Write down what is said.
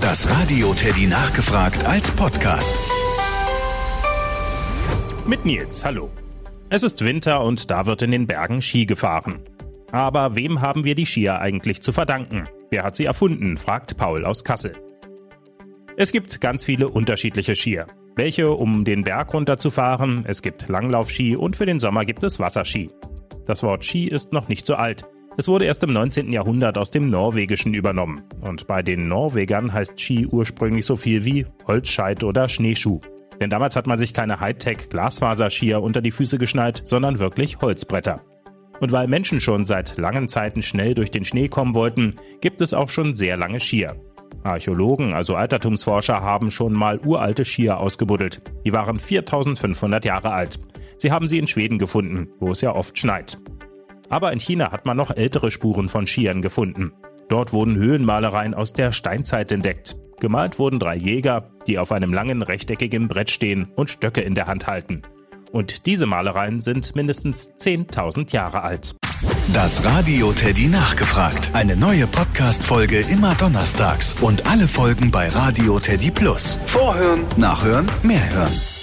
Das Radio Teddy nachgefragt als Podcast. Mit Nils, hallo. Es ist Winter und da wird in den Bergen Ski gefahren. Aber wem haben wir die Skier eigentlich zu verdanken? Wer hat sie erfunden? fragt Paul aus Kassel. Es gibt ganz viele unterschiedliche Skier. Welche, um den Berg runterzufahren, es gibt Langlaufski und für den Sommer gibt es Wasserski. Das Wort Ski ist noch nicht so alt. Es wurde erst im 19. Jahrhundert aus dem Norwegischen übernommen. Und bei den Norwegern heißt Ski ursprünglich so viel wie Holzscheit oder Schneeschuh. Denn damals hat man sich keine Hightech-Glasfaserskier unter die Füße geschnallt, sondern wirklich Holzbretter. Und weil Menschen schon seit langen Zeiten schnell durch den Schnee kommen wollten, gibt es auch schon sehr lange Skier. Archäologen, also Altertumsforscher, haben schon mal uralte Skier ausgebuddelt. Die waren 4500 Jahre alt. Sie haben sie in Schweden gefunden, wo es ja oft schneit. Aber in China hat man noch ältere Spuren von Skiern gefunden. Dort wurden Höhlenmalereien aus der Steinzeit entdeckt. Gemalt wurden drei Jäger, die auf einem langen rechteckigen Brett stehen und Stöcke in der Hand halten. Und diese Malereien sind mindestens 10.000 Jahre alt. Das Radio Teddy nachgefragt. Eine neue Podcast-Folge immer donnerstags und alle Folgen bei Radio Teddy Plus. Vorhören, nachhören, mehr hören.